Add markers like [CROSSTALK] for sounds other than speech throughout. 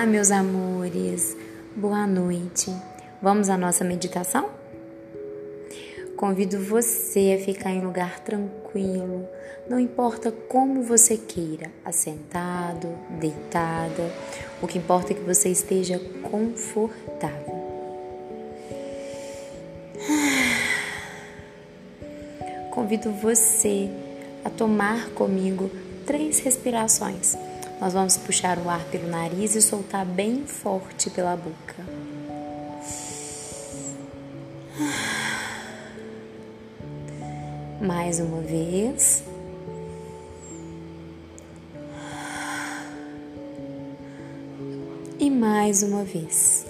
Olá, meus amores. Boa noite. Vamos à nossa meditação? Convido você a ficar em lugar tranquilo, não importa como você queira, assentado, deitada, o que importa é que você esteja confortável. Convido você a tomar comigo três respirações nós vamos puxar o ar pelo nariz e soltar bem forte pela boca. Mais uma vez. E mais uma vez.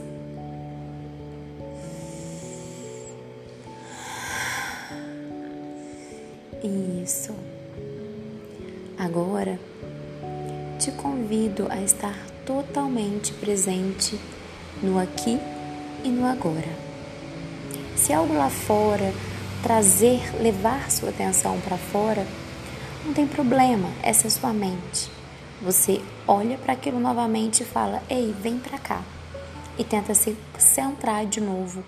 Te convido a estar totalmente presente no aqui e no agora. Se algo lá fora trazer, levar sua atenção para fora, não tem problema, essa é sua mente. Você olha para aquilo novamente e fala: "Ei, vem para cá". E tenta se centrar de novo,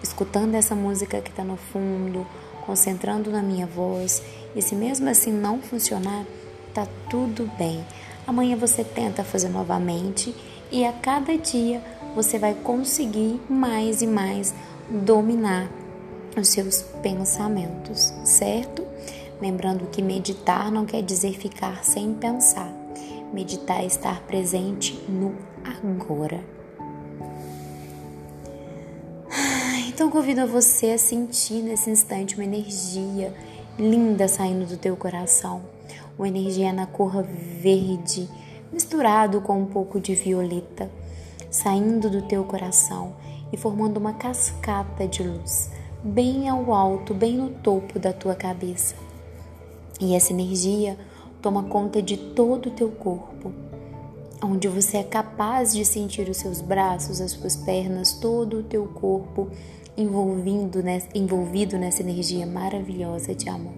escutando essa música que está no fundo, concentrando na minha voz. E se mesmo assim não funcionar, tá tudo bem. Amanhã você tenta fazer novamente e a cada dia você vai conseguir mais e mais dominar os seus pensamentos, certo? Lembrando que meditar não quer dizer ficar sem pensar. Meditar é estar presente no agora. Então convido a você a sentir nesse instante uma energia linda saindo do teu coração uma energia na cor verde, misturado com um pouco de violeta, saindo do teu coração e formando uma cascata de luz, bem ao alto, bem no topo da tua cabeça. E essa energia toma conta de todo o teu corpo, onde você é capaz de sentir os seus braços, as suas pernas, todo o teu corpo envolvido nessa, envolvido nessa energia maravilhosa de amor.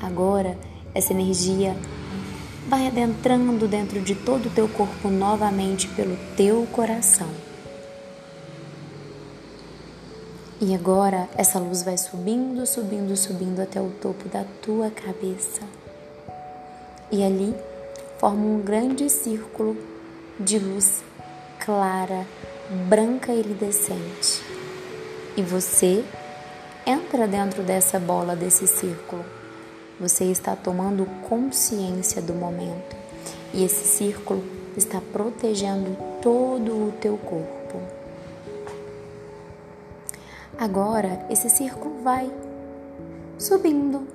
Agora essa energia vai adentrando dentro de todo o teu corpo novamente pelo teu coração. E agora essa luz vai subindo, subindo, subindo até o topo da tua cabeça. E ali forma um grande círculo de luz clara, branca e iridescente. E você entra dentro dessa bola, desse círculo. Você está tomando consciência do momento e esse círculo está protegendo todo o teu corpo. Agora, esse círculo vai subindo,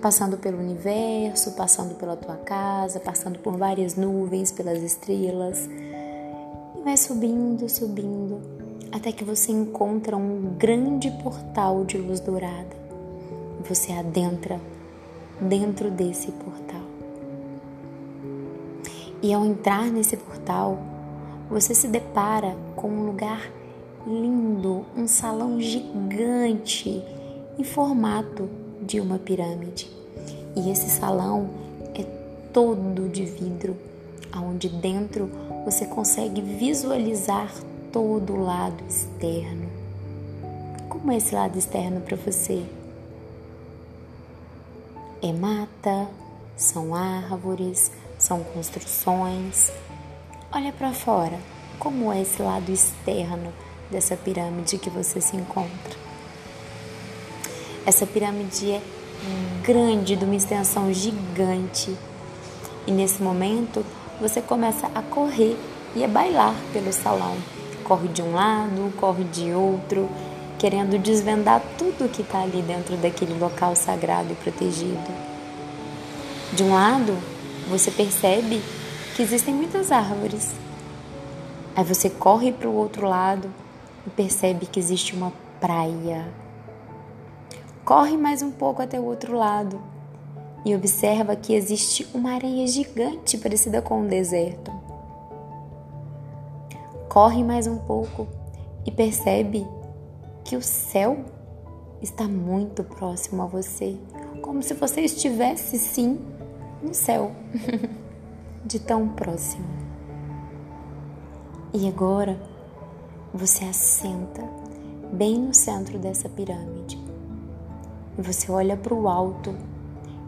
passando pelo universo, passando pela tua casa, passando por várias nuvens, pelas estrelas, e vai subindo, subindo, até que você encontra um grande portal de luz dourada. Você adentra dentro desse portal. E ao entrar nesse portal, você se depara com um lugar lindo, um salão gigante em formato de uma pirâmide. E esse salão é todo de vidro, onde dentro você consegue visualizar todo o lado externo. Como é esse lado externo para você? É mata, são árvores, são construções. Olha para fora, como é esse lado externo dessa pirâmide que você se encontra. Essa pirâmide é grande, de uma extensão gigante. E nesse momento você começa a correr e a bailar pelo salão. Corre de um lado, corre de outro, querendo desvendar tudo que está ali dentro daquele local sagrado e protegido. De um lado, você percebe que existem muitas árvores. Aí você corre para o outro lado e percebe que existe uma praia. Corre mais um pouco até o outro lado e observa que existe uma areia gigante parecida com um deserto. Corre mais um pouco e percebe que o céu está muito próximo a você, como se você estivesse sim no céu, [LAUGHS] de tão próximo. E agora você assenta bem no centro dessa pirâmide. Você olha para o alto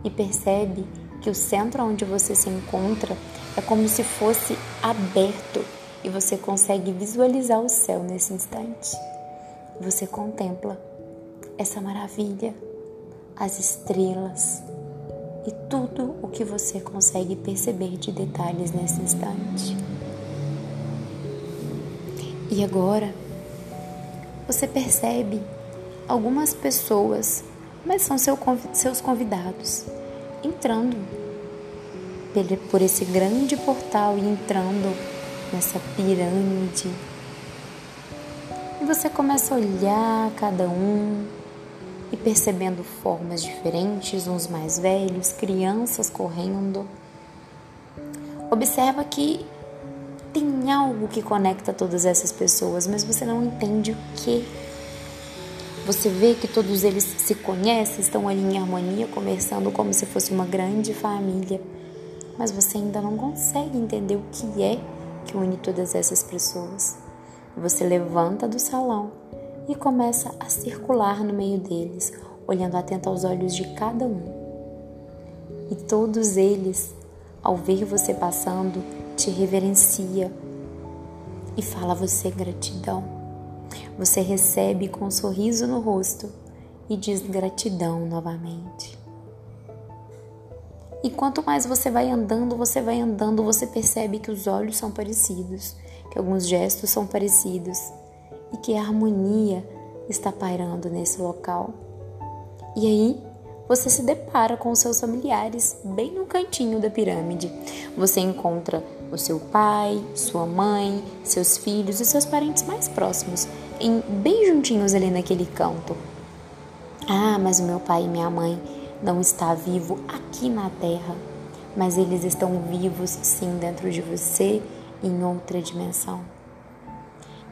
e percebe que o centro onde você se encontra é como se fosse aberto e você consegue visualizar o céu nesse instante. Você contempla essa maravilha, as estrelas e tudo o que você consegue perceber de detalhes nesse instante. E agora você percebe algumas pessoas, mas são seu, seus convidados, entrando por esse grande portal e entrando nessa pirâmide. E você começa a olhar cada um e percebendo formas diferentes, uns mais velhos, crianças correndo. Observa que tem algo que conecta todas essas pessoas, mas você não entende o que. Você vê que todos eles se conhecem, estão ali em harmonia, conversando como se fosse uma grande família, mas você ainda não consegue entender o que é que une todas essas pessoas. Você levanta do salão e começa a circular no meio deles, olhando atento aos olhos de cada um. E todos eles, ao ver você passando, te reverencia e fala a você gratidão. Você recebe com um sorriso no rosto e diz gratidão novamente. E quanto mais você vai andando, você vai andando, você percebe que os olhos são parecidos, que alguns gestos são parecidos e que a harmonia está pairando nesse local. E aí, você se depara com seus familiares bem no cantinho da pirâmide. Você encontra o seu pai, sua mãe, seus filhos e seus parentes mais próximos, em, bem juntinhos ali naquele canto. Ah, mas o meu pai e minha mãe não está vivo aqui na Terra, mas eles estão vivos sim dentro de você em outra dimensão.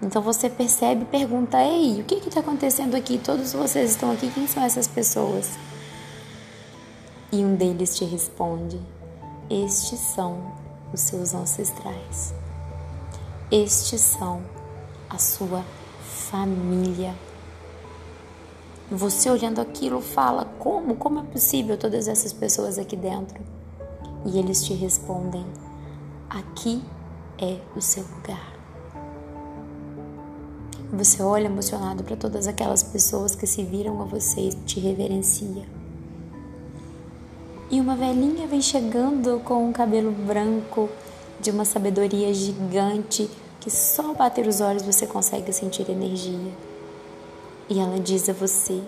Então você percebe e pergunta: Ei, o que está acontecendo aqui? Todos vocês estão aqui, quem são essas pessoas? E um deles te responde: Estes são os seus ancestrais. Estes são a sua família. Você olhando aquilo fala: Como? Como é possível todas essas pessoas aqui dentro? E eles te respondem: Aqui é o seu lugar. Você olha emocionado para todas aquelas pessoas que se viram a você e te reverencia e uma velhinha vem chegando com um cabelo branco de uma sabedoria gigante que só bater os olhos você consegue sentir energia. E ela diz a você: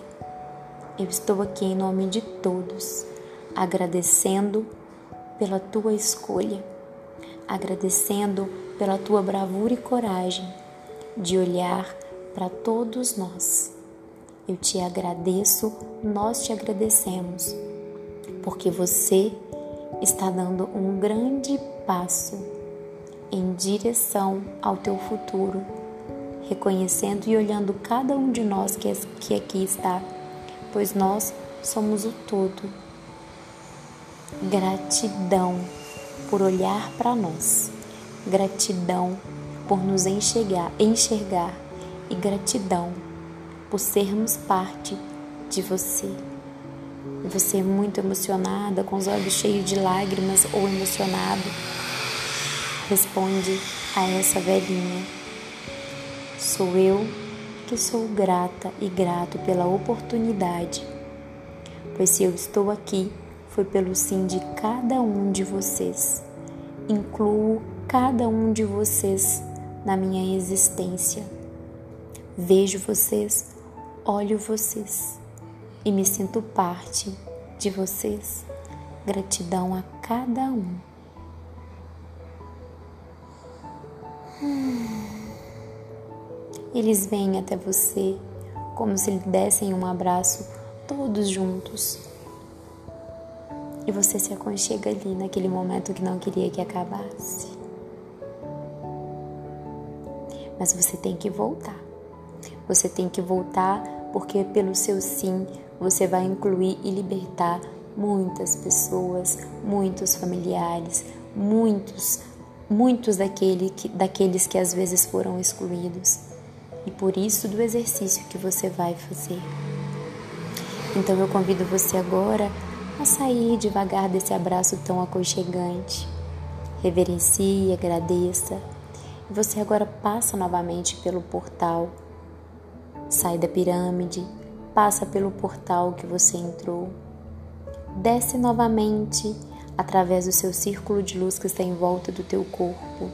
Eu estou aqui em nome de todos, agradecendo pela tua escolha, agradecendo pela tua bravura e coragem de olhar para todos nós. Eu te agradeço, nós te agradecemos porque você está dando um grande passo em direção ao teu futuro, reconhecendo e olhando cada um de nós que, que aqui está, pois nós somos o todo. Gratidão por olhar para nós, gratidão por nos enxergar, enxergar e gratidão por sermos parte de você. Você é muito emocionada, com os olhos cheios de lágrimas ou emocionado, responde a essa velhinha: Sou eu que sou grata e grato pela oportunidade, pois se eu estou aqui foi pelo sim de cada um de vocês. Incluo cada um de vocês na minha existência. Vejo vocês, olho vocês e me sinto parte de vocês. Gratidão a cada um. Eles vêm até você como se lhe dessem um abraço todos juntos. E você se aconchega ali naquele momento que não queria que acabasse. Mas você tem que voltar. Você tem que voltar porque pelo seu sim você vai incluir e libertar muitas pessoas, muitos familiares, muitos muitos daquele que, daqueles que às vezes foram excluídos e por isso do exercício que você vai fazer. Então eu convido você agora a sair devagar desse abraço tão aconchegante. Reverencie, agradeça. E você agora passa novamente pelo portal. Sai da pirâmide, passa pelo portal que você entrou. Desce novamente através do seu círculo de luz que está em volta do teu corpo.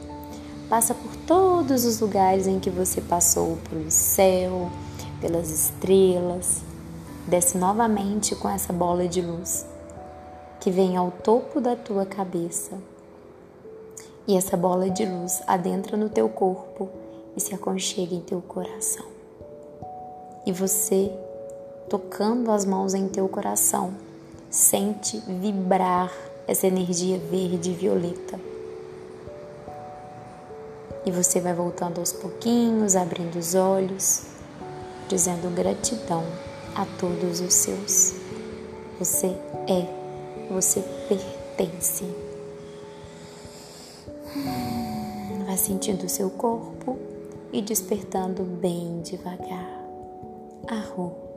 Passa por todos os lugares em que você passou, pelo céu, pelas estrelas. Desce novamente com essa bola de luz que vem ao topo da tua cabeça. E essa bola de luz adentra no teu corpo e se aconchega em teu coração. E você, tocando as mãos em teu coração, sente vibrar essa energia verde e violeta. E você vai voltando aos pouquinhos, abrindo os olhos, dizendo gratidão a todos os seus. Você é, você pertence. Vai sentindo o seu corpo e despertando bem devagar. Arro.